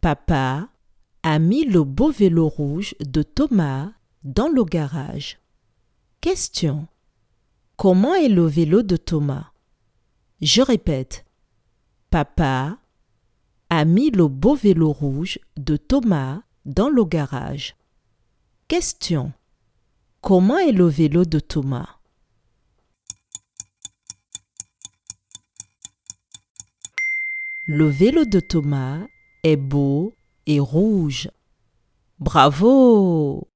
Papa a mis le beau vélo rouge de Thomas dans le garage. Question. Comment est le vélo de Thomas? Je répète. Papa a mis le beau vélo rouge de Thomas dans le garage. Question. Comment est le vélo de Thomas? Le vélo de Thomas est beau et rouge. Bravo